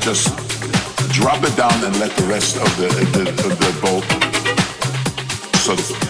just drop it down and let the rest of the, the, the, the boat sort of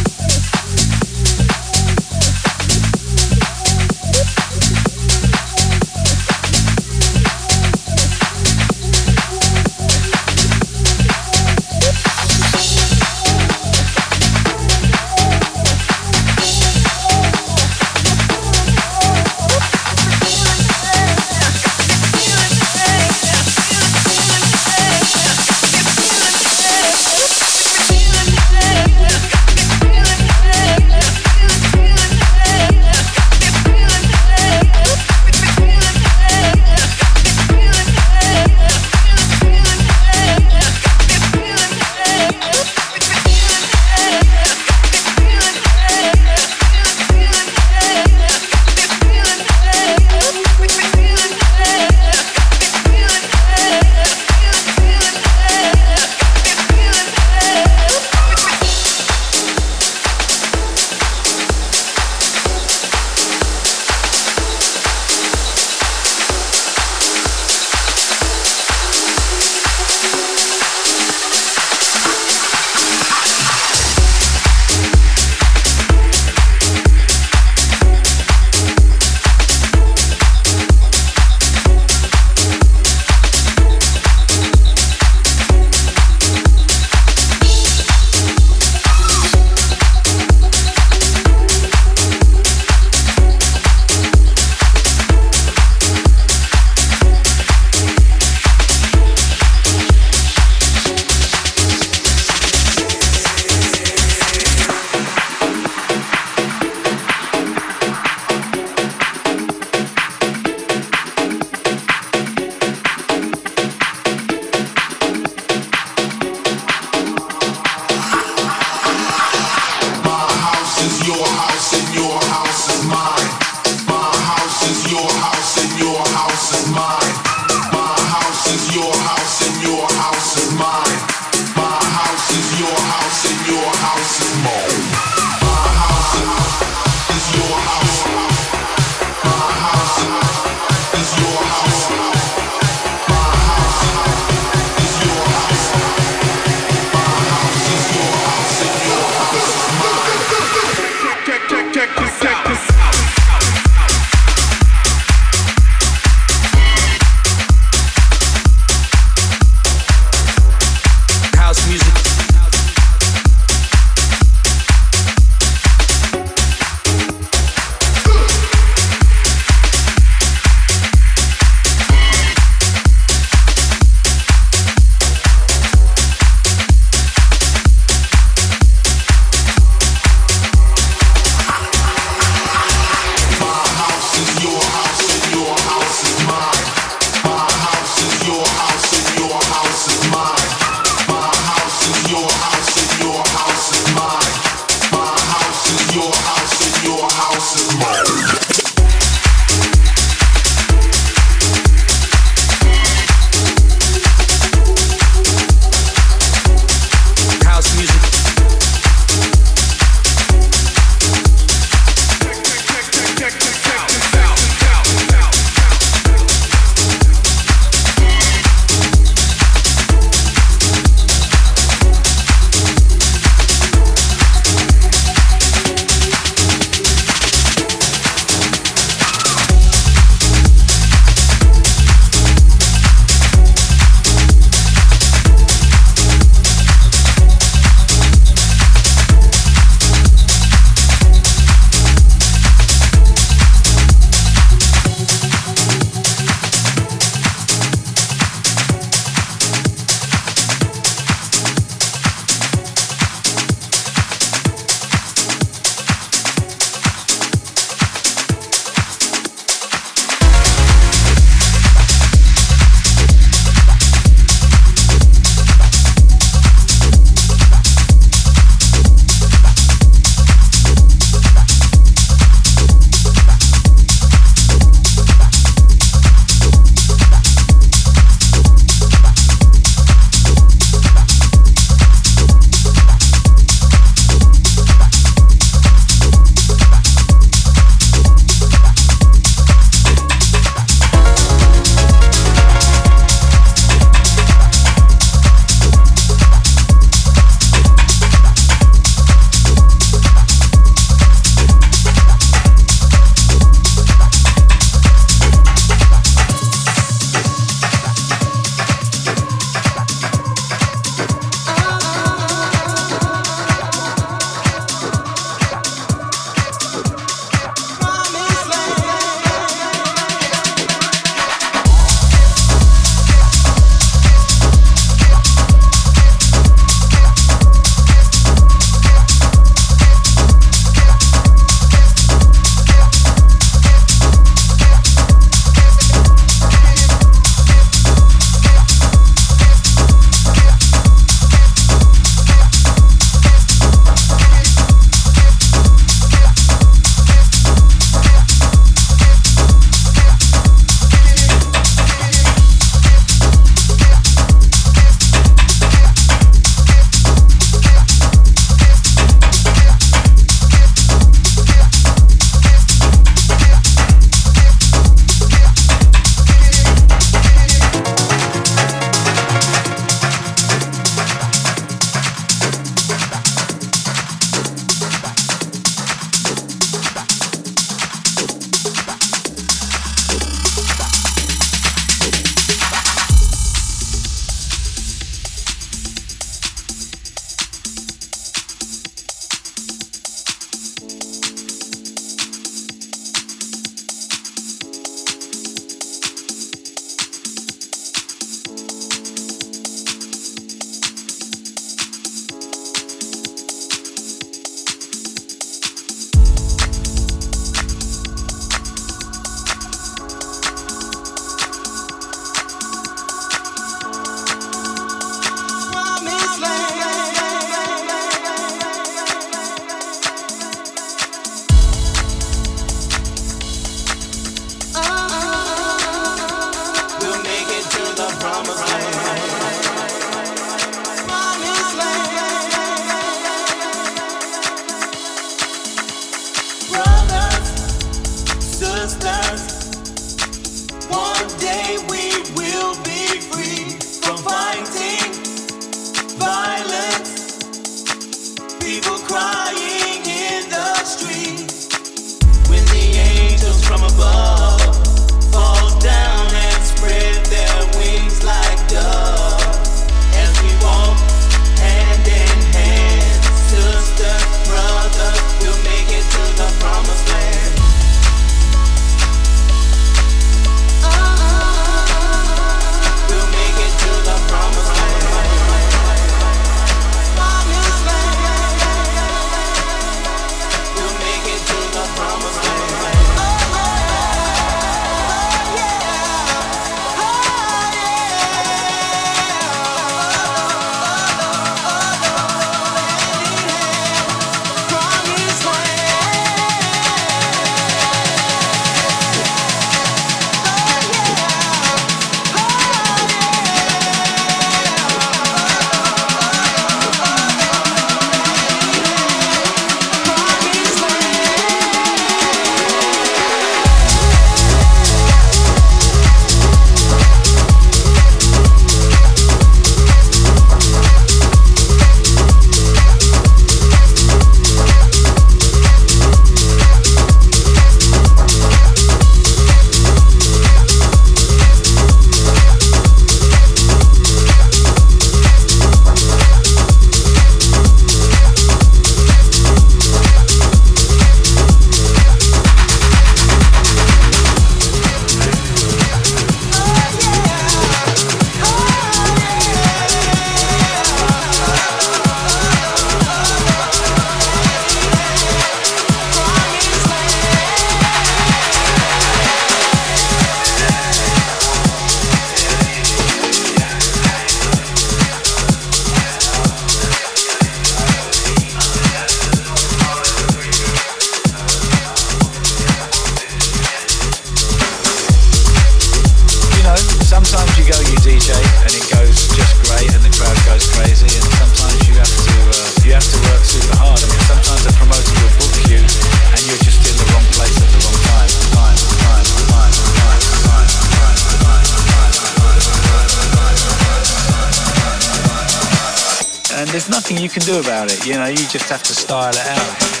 nothing you can do about it. You know, you just have to style it out.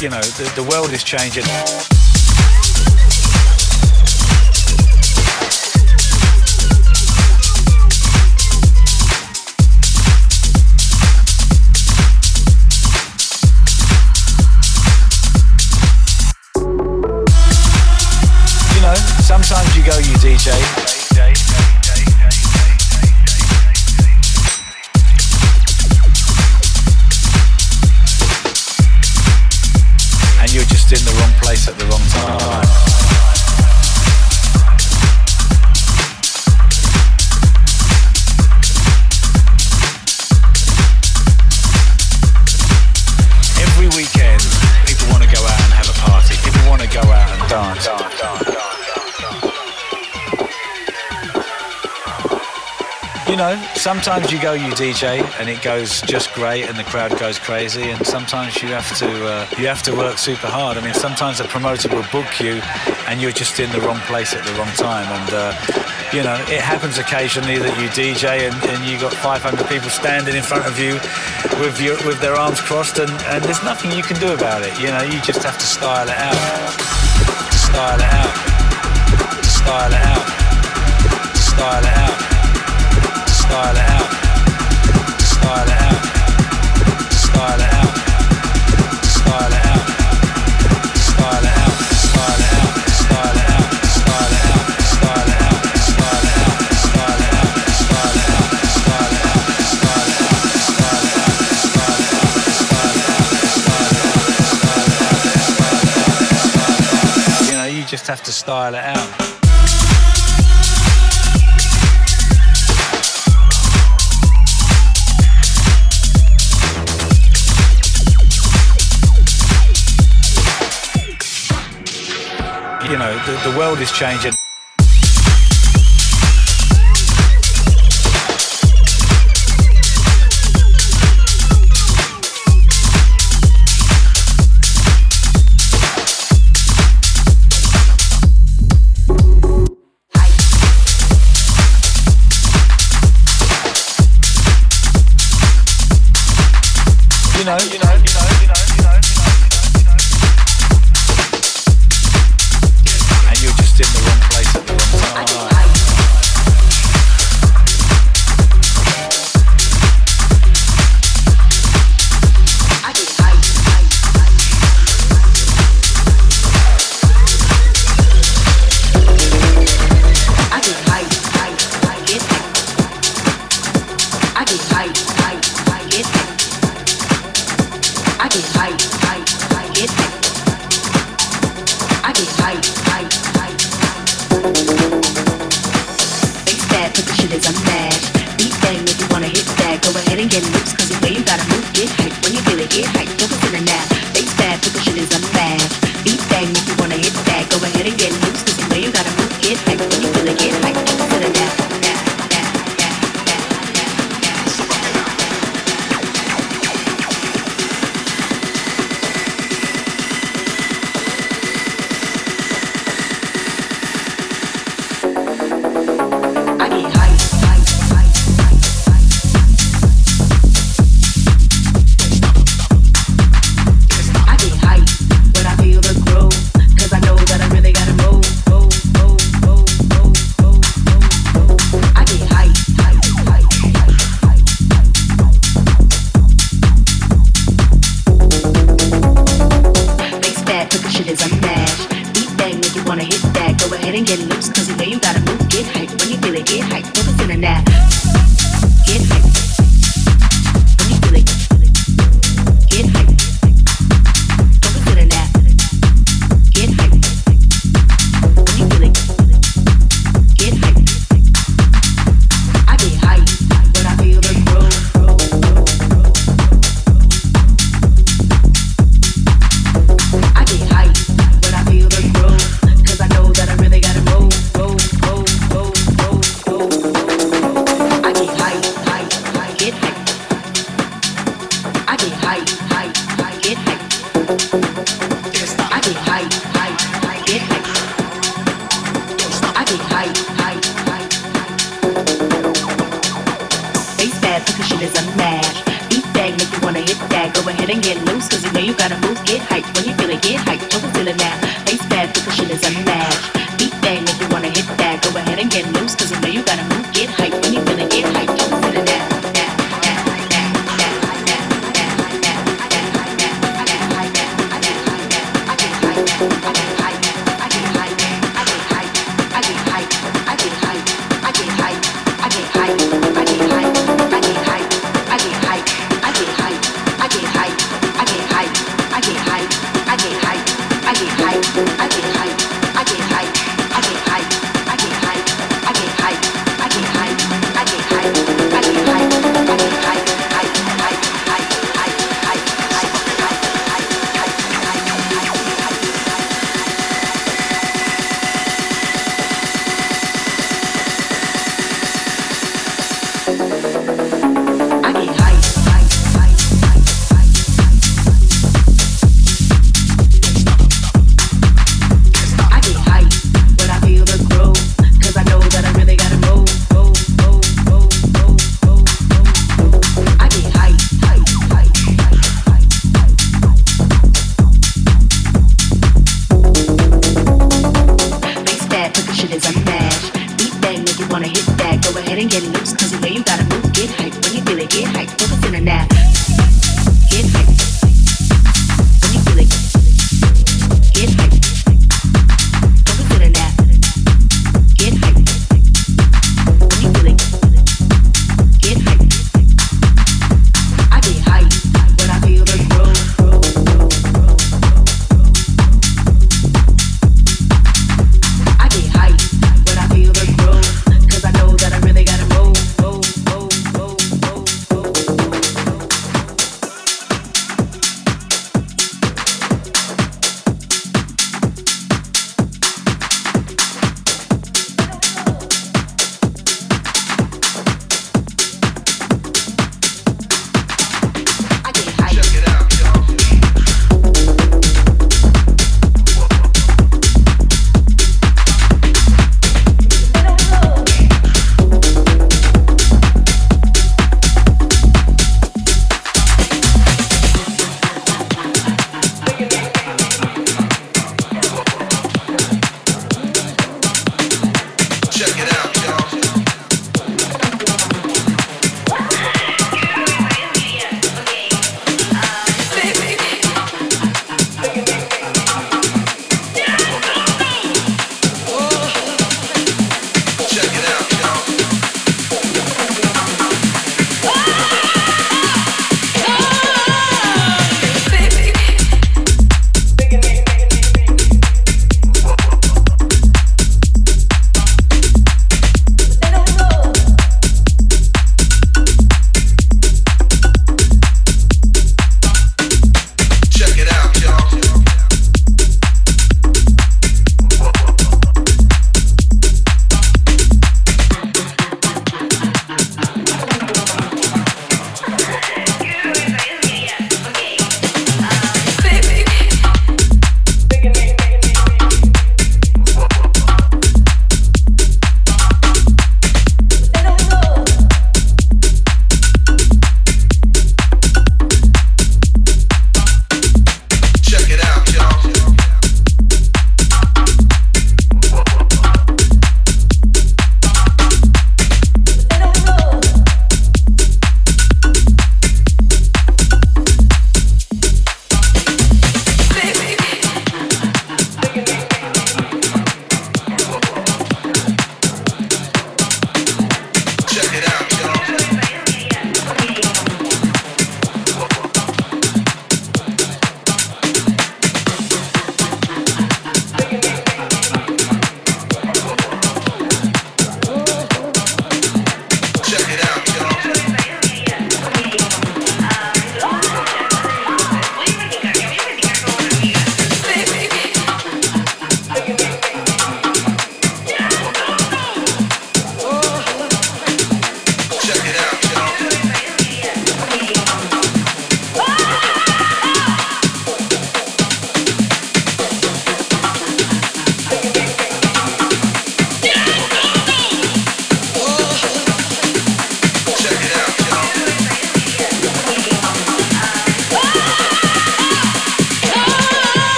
you know, the, the world is changing. Sometimes you go, you DJ, sometimes you go you DJ and it goes just great and the crowd goes crazy, and sometimes you have to uh, you have to work super hard. I mean, sometimes a promoter will book you and you're just in the wrong place at the wrong time, and uh, you know it happens occasionally that you DJ and, and you got 500 people standing in front of you with your with their arms crossed, and, and there's nothing you can do about it. You know, you just have to style it out, out, style it out, out style it out, out, style it out, have to style it out. The, world is changing.